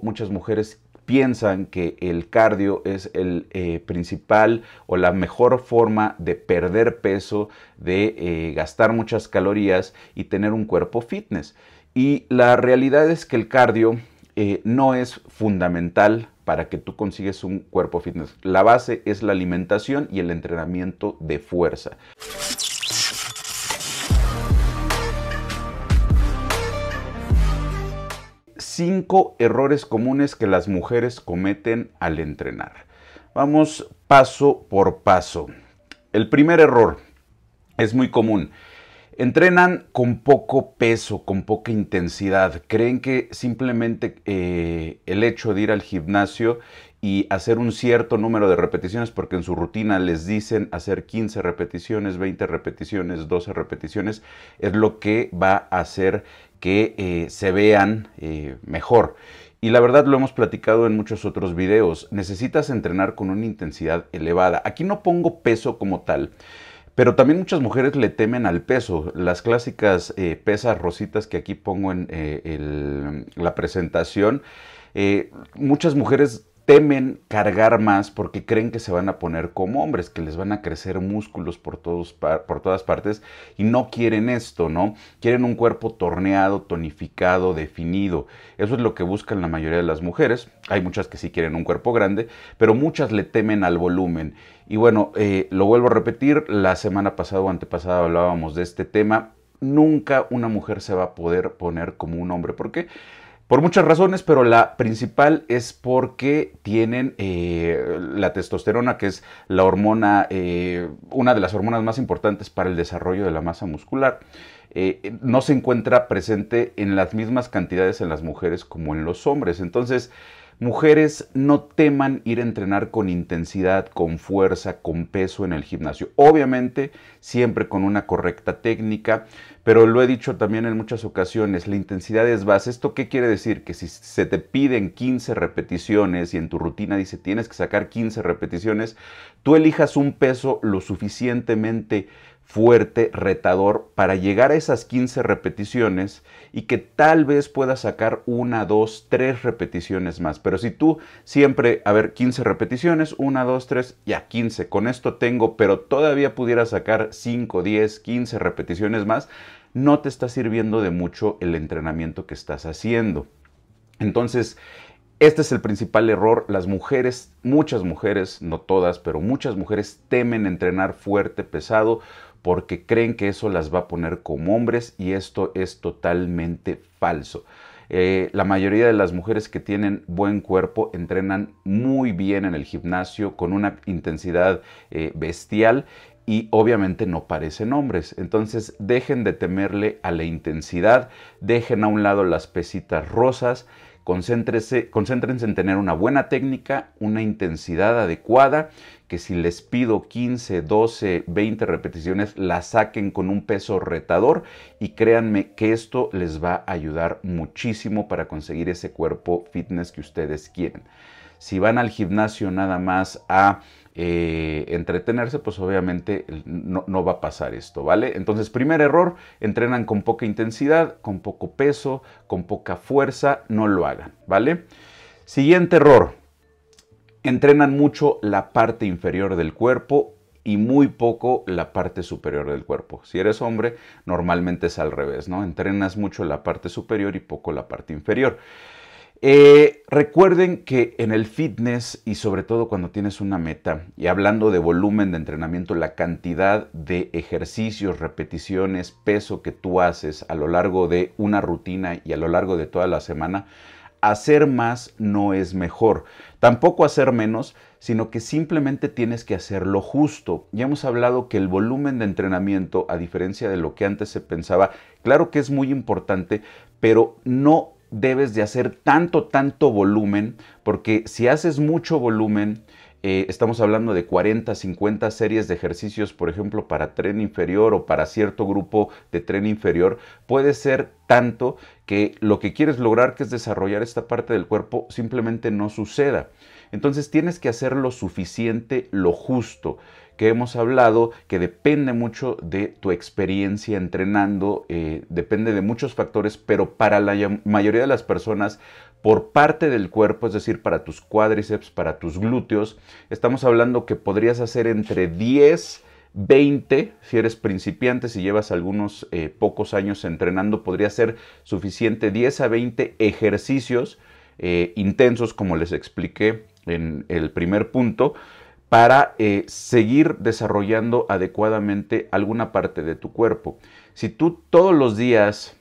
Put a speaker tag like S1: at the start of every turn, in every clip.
S1: Muchas mujeres piensan que el cardio es el eh, principal o la mejor forma de perder peso, de eh, gastar muchas calorías y tener un cuerpo fitness. Y la realidad es que el cardio eh, no es fundamental para que tú consigues un cuerpo fitness. La base es la alimentación y el entrenamiento de fuerza. Cinco errores comunes que las mujeres cometen al entrenar. Vamos paso por paso. El primer error es muy común. Entrenan con poco peso, con poca intensidad. Creen que simplemente eh, el hecho de ir al gimnasio y hacer un cierto número de repeticiones, porque en su rutina les dicen hacer 15 repeticiones, 20 repeticiones, 12 repeticiones, es lo que va a hacer que eh, se vean eh, mejor. Y la verdad lo hemos platicado en muchos otros videos. Necesitas entrenar con una intensidad elevada. Aquí no pongo peso como tal. Pero también muchas mujeres le temen al peso. Las clásicas eh, pesas rositas que aquí pongo en la presentación. Muchas mujeres temen cargar más porque creen que se van a poner como hombres, que les van a crecer músculos por, todos, por todas partes y no quieren esto, ¿no? Quieren un cuerpo torneado, tonificado, definido. Eso es lo que buscan la mayoría de las mujeres. Hay muchas que sí quieren un cuerpo grande, pero muchas le temen al volumen. Y bueno, eh, lo vuelvo a repetir, la semana pasada o antepasada hablábamos de este tema. Nunca una mujer se va a poder poner como un hombre. ¿Por qué? Por muchas razones, pero la principal es porque tienen eh, la testosterona, que es la hormona, eh, una de las hormonas más importantes para el desarrollo de la masa muscular. Eh, no se encuentra presente en las mismas cantidades en las mujeres como en los hombres. Entonces, Mujeres no teman ir a entrenar con intensidad, con fuerza, con peso en el gimnasio. Obviamente, siempre con una correcta técnica, pero lo he dicho también en muchas ocasiones, la intensidad es base. ¿Esto qué quiere decir? Que si se te piden 15 repeticiones y en tu rutina dice tienes que sacar 15 repeticiones, tú elijas un peso lo suficientemente fuerte, retador, para llegar a esas 15 repeticiones y que tal vez puedas sacar una, dos, tres repeticiones más. Pero si tú siempre, a ver, 15 repeticiones, una, dos, tres, ya 15, con esto tengo, pero todavía pudiera sacar 5, 10, 15 repeticiones más, no te está sirviendo de mucho el entrenamiento que estás haciendo. Entonces, este es el principal error. Las mujeres, muchas mujeres, no todas, pero muchas mujeres temen entrenar fuerte, pesado, porque creen que eso las va a poner como hombres y esto es totalmente falso. Eh, la mayoría de las mujeres que tienen buen cuerpo entrenan muy bien en el gimnasio con una intensidad eh, bestial y obviamente no parecen hombres. Entonces dejen de temerle a la intensidad, dejen a un lado las pesitas rosas Concéntrense, concéntrense en tener una buena técnica, una intensidad adecuada, que si les pido 15, 12, 20 repeticiones, la saquen con un peso retador y créanme que esto les va a ayudar muchísimo para conseguir ese cuerpo fitness que ustedes quieren. Si van al gimnasio nada más a eh, entretenerse, pues obviamente no, va a pasar esto, ¿vale? Entonces, primer error, entrenan con poca intensidad, con poco peso, con poca fuerza, no lo hagan, ¿vale? Siguiente error, entrenan mucho la parte inferior del cuerpo y muy poco la parte superior del cuerpo. Si eres hombre, normalmente es al revés, ¿no? Entrenas mucho la parte superior y poco la parte inferior. Eh, recuerden que en el fitness y sobre todo cuando tienes una meta, y hablando de volumen de entrenamiento, la cantidad de ejercicios, repeticiones, peso que tú haces a lo largo de una rutina y a lo largo de toda la semana, hacer más no es mejor. Tampoco hacer menos, sino que simplemente tienes que hacer lo justo. Ya hemos hablado que el volumen de entrenamiento, a diferencia de lo que antes se pensaba, claro que es muy importante, pero no debes de hacer tanto, tanto volumen, porque si haces mucho volumen, eh, estamos hablando de 40, 50 series de ejercicios, por ejemplo, para tren inferior o para cierto grupo de tren inferior, puede ser tanto que lo que quieres lograr, que es desarrollar esta parte del cuerpo, simplemente no suceda. Entonces tienes que hacer lo suficiente, lo justo que hemos hablado que depende mucho de tu experiencia entrenando, eh, depende de muchos factores, pero para la mayoría de las personas por parte del cuerpo, es decir, para tus cuádriceps, para tus glúteos, estamos hablando que podrías hacer entre 10 20, si eres principiante, si llevas algunos eh, pocos años entrenando, podría ser suficiente 10 a 20 ejercicios eh, intensos, como les expliqué en el primer punto, para eh, seguir desarrollando adecuadamente alguna parte de tu cuerpo. Si tú todos los días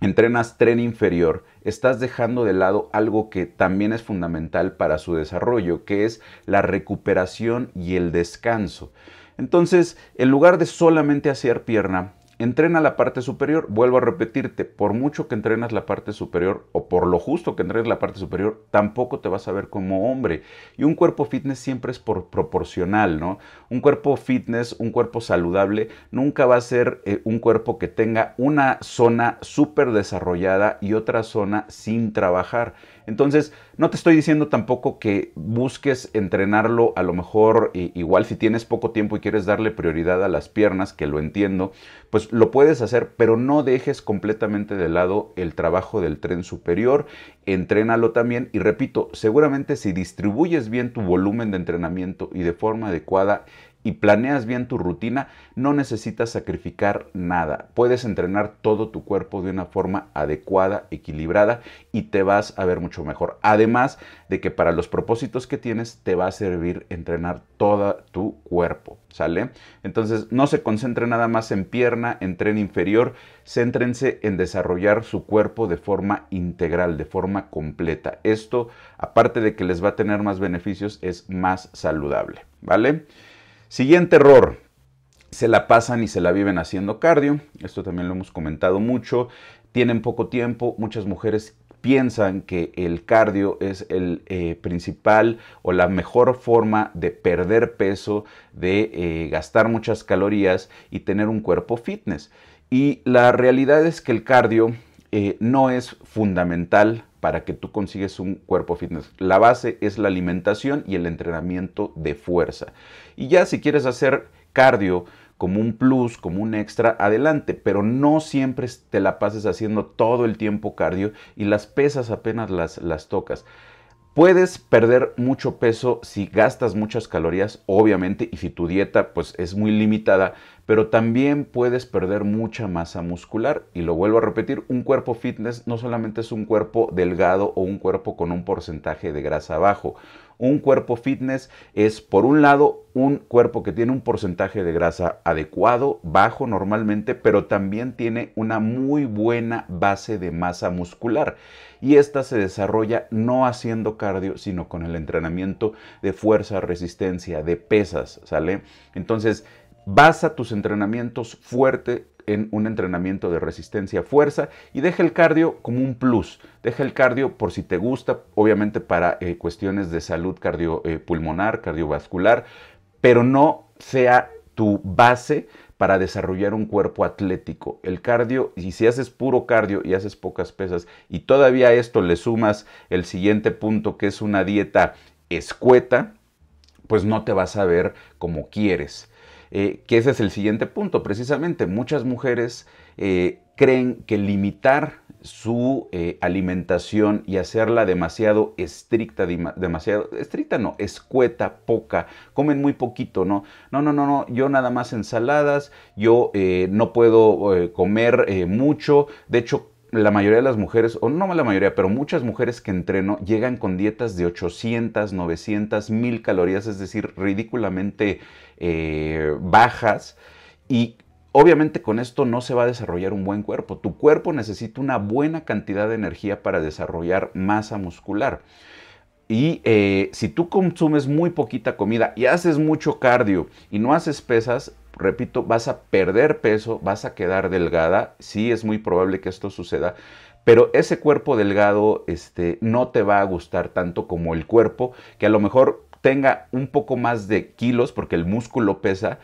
S1: entrenas tren inferior, estás dejando de lado algo que también es fundamental para su desarrollo, que es la recuperación y el descanso. Entonces, en lugar de solamente hacer pierna, entrena la parte superior. Vuelvo a repetirte, por mucho que entrenas la parte superior o por lo justo que entrenes la parte superior, tampoco te vas a ver como hombre. Y un cuerpo fitness siempre es por proporcional, ¿no? Un cuerpo fitness, un cuerpo saludable, nunca va a ser eh, un cuerpo que tenga una zona súper desarrollada y otra zona sin trabajar. Entonces, no te estoy diciendo tampoco que busques entrenarlo a lo mejor igual si tienes poco tiempo y quieres darle prioridad a las piernas, que lo entiendo, pues lo puedes hacer, pero no dejes completamente de lado el trabajo del tren superior, entrénalo también y repito, seguramente si distribuyes bien tu volumen de entrenamiento y de forma adecuada, y planeas bien tu rutina, no necesitas sacrificar nada. Puedes entrenar todo tu cuerpo de una forma adecuada, equilibrada y te vas a ver mucho mejor. Además de que para los propósitos que tienes te va a servir entrenar todo tu cuerpo, ¿sale? Entonces no se concentre nada más en pierna, en tren inferior, céntrense en desarrollar su cuerpo de forma integral, de forma completa. Esto, aparte de que les va a tener más beneficios, es más saludable, ¿vale? Siguiente error. Se la pasan y se la viven haciendo cardio. Esto también lo hemos comentado mucho. Tienen poco tiempo. Muchas mujeres piensan que el cardio es el eh, principal o la mejor forma de perder peso, de eh, gastar muchas calorías y tener un cuerpo fitness. Y la realidad es que el cardio eh, no es fundamental para que tú consigues un cuerpo fitness. La base es la alimentación y el entrenamiento de fuerza. Y ya si quieres hacer cardio como un plus, como un extra, adelante, pero no siempre te la pases haciendo todo el tiempo cardio y las pesas apenas las, las tocas. Puedes perder mucho peso si gastas muchas calorías, obviamente, y si tu dieta pues es muy limitada, pero también puedes perder mucha masa muscular. Y lo vuelvo a repetir, un cuerpo fitness no solamente es un cuerpo delgado o un cuerpo con un porcentaje de grasa bajo. Un cuerpo fitness es, por un lado, un cuerpo que tiene un porcentaje de grasa adecuado, bajo normalmente, pero también tiene una muy buena base de masa muscular. Y esta se desarrolla no haciendo cardio, sino con el entrenamiento de fuerza, resistencia, de pesas, ¿sale? Entonces, basa tus entrenamientos fuerte en un entrenamiento de resistencia fuerza y deja el cardio como un plus. Deja el cardio por si te gusta, obviamente para eh, cuestiones de salud cardiopulmonar, eh, cardiovascular, pero no sea tu base para desarrollar un cuerpo atlético. El cardio, y si haces puro cardio y haces pocas pesas y todavía a esto le sumas el siguiente punto que es una dieta escueta, pues no te vas a ver como quieres. Eh, que ese es el siguiente punto. Precisamente muchas mujeres eh, creen que limitar su eh, alimentación y hacerla demasiado estricta, demasiado estricta no, escueta, poca, comen muy poquito, ¿no? No, no, no, no, yo nada más ensaladas, yo no puedo comer mucho, de hecho la mayoría de las mujeres, o no la mayoría, pero muchas mujeres que entreno llegan con dietas de 800, 900, 1000 calorías, es decir, ridículamente eh, bajas. Y obviamente con esto no se va a desarrollar un buen cuerpo. Tu cuerpo necesita una buena cantidad de energía para desarrollar masa muscular. Y eh, si tú consumes muy poquita comida y haces mucho cardio y no haces pesas, repito, vas a perder peso, vas a quedar delgada, sí es muy probable que esto suceda, pero ese cuerpo delgado este, no te va a gustar tanto como el cuerpo que a lo mejor tenga un poco más de kilos, porque el músculo pesa,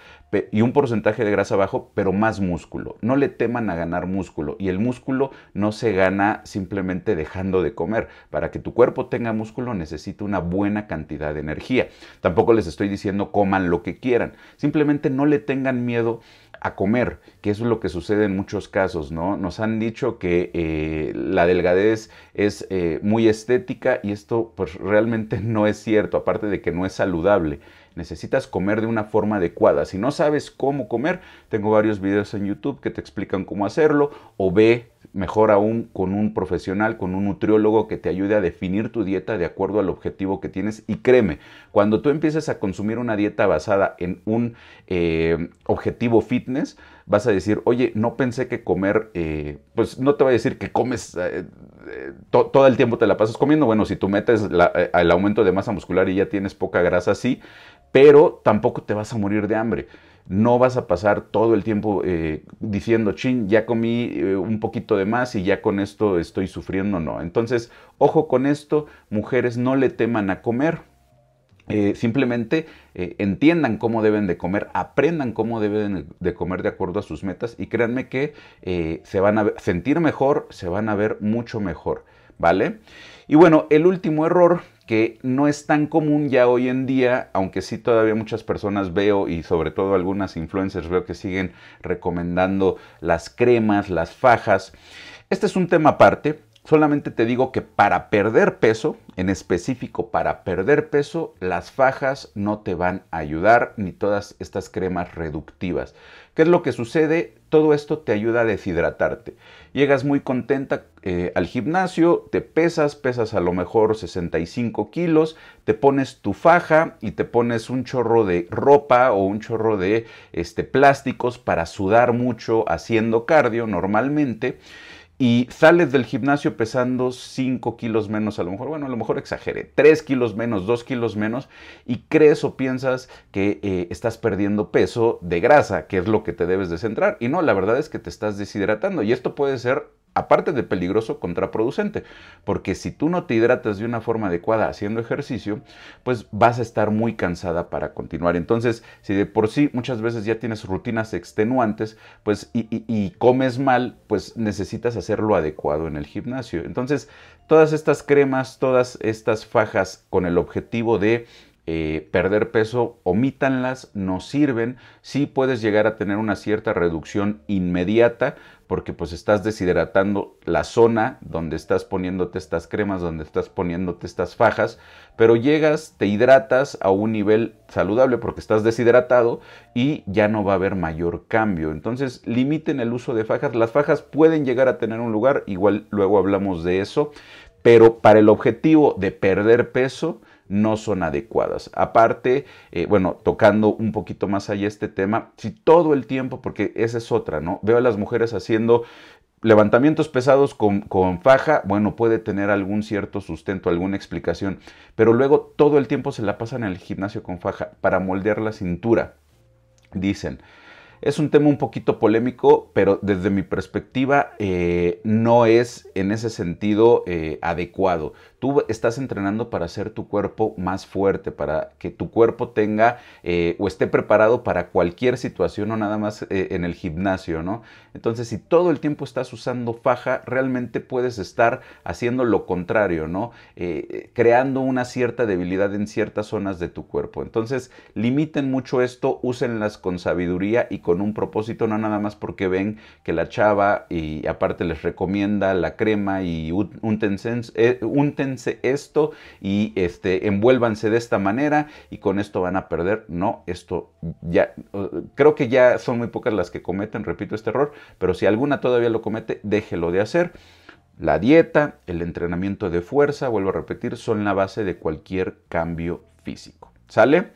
S1: y un porcentaje de grasa bajo, pero más músculo. No le teman a ganar músculo. Y el músculo no se gana simplemente dejando de comer. Para que tu cuerpo tenga músculo necesita una buena cantidad de energía. Tampoco les estoy diciendo coman lo que quieran. Simplemente no le tengan miedo a comer, que eso es lo que sucede en muchos casos, ¿no? Nos han dicho que eh, la delgadez es eh, muy estética y esto pues realmente no es cierto, aparte de que no es saludable necesitas comer de una forma adecuada. Si no sabes cómo comer, tengo varios videos en YouTube que te explican cómo hacerlo o ve mejor aún con un profesional, con un nutriólogo que te ayude a definir tu dieta de acuerdo al objetivo que tienes. Y créeme, cuando tú empieces a consumir una dieta basada en un eh, objetivo fitness, vas a decir, oye, no pensé que comer, eh, pues no te voy a decir que comes eh, todo el tiempo te la pasas comiendo. Bueno, si tú metes el aumento de masa muscular y ya tienes poca grasa, sí, pero tampoco te vas a morir de hambre. No vas a pasar todo el tiempo eh, diciendo, chin, ya comí eh, un poquito de más y ya con esto estoy sufriendo, no. Entonces, ojo con esto, mujeres no le teman a comer, eh, simplemente entiendan cómo deben de comer, aprendan cómo deben de comer de acuerdo a sus metas y créanme que se van a sentir mejor, se van a ver mucho mejor, ¿vale? Y bueno, el último error que no es tan común ya hoy en día, aunque sí todavía muchas personas veo y sobre todo algunas influencers veo que siguen recomendando las cremas, las fajas. Este es un tema aparte. Solamente te digo que para perder peso, en específico para perder peso, las fajas no te van a ayudar ni todas estas cremas reductivas. ¿Qué es lo que sucede? Todo esto te ayuda a deshidratarte. Llegas muy contenta eh, al gimnasio, te pesas, pesas a lo mejor 65 kilos, te pones tu faja y te pones un chorro de ropa o un chorro de este, plásticos para sudar mucho haciendo cardio normalmente y sales del gimnasio pesando 5 kilos menos, a lo mejor, bueno, a lo mejor exageré, 3 kilos menos, 2 kilos menos, y crees o piensas que eh, estás perdiendo peso de grasa, que es lo que te debes de centrar. Y no, la verdad es que te estás deshidratando. Y esto puede ser aparte de peligroso, contraproducente, porque si tú no te hidratas de una forma adecuada haciendo ejercicio, pues vas a estar muy cansada para continuar. Entonces, si de por sí muchas veces ya tienes rutinas extenuantes, pues y, comes mal, pues necesitas hacerlo adecuado en el gimnasio. Entonces, todas estas cremas, todas estas fajas con el objetivo de eh, perder peso, omítanlas, no sirven. Sí puedes llegar a tener una cierta reducción inmediata porque pues estás deshidratando la zona donde estás poniéndote estas cremas, donde estás poniéndote estas fajas, pero llegas, te hidratas a un nivel saludable porque estás deshidratado y ya no va a haber mayor cambio. Entonces limiten el uso de fajas. Las fajas pueden llegar a tener un lugar, igual luego hablamos de eso, pero para el objetivo de perder peso, no son adecuadas. Aparte, eh, bueno, tocando un poquito más allá este tema, si todo el tiempo, porque esa es otra, ¿no? Veo a las mujeres haciendo levantamientos pesados con, con, faja, bueno, puede tener algún cierto sustento, alguna explicación, pero luego todo el tiempo se la pasan en el gimnasio con faja para moldear la cintura. Dicen, es un tema un poquito polémico, pero desde mi perspectiva eh, no es en ese sentido eh, adecuado. Tú estás entrenando para hacer tu cuerpo más fuerte, para que tu cuerpo tenga eh, o esté preparado para cualquier situación, o nada más en el gimnasio, ¿no? Entonces, si todo el tiempo estás usando faja, realmente puedes estar haciendo lo contrario, ¿no? creando una cierta debilidad en ciertas zonas de tu cuerpo. Entonces, limiten mucho esto, úsenlas con sabiduría y con un propósito, no nada más porque ven que la chava y aparte les recomienda la crema y úntense, eh, esto y este, envuélvanse de esta manera y con esto van a perder. No, esto ya, creo que ya son muy pocas las que cometen, repito este error, pero si alguna todavía lo comete, déjelo de hacer. La dieta, el entrenamiento de fuerza, vuelvo a repetir, son la base de cualquier cambio físico. ¿Sale?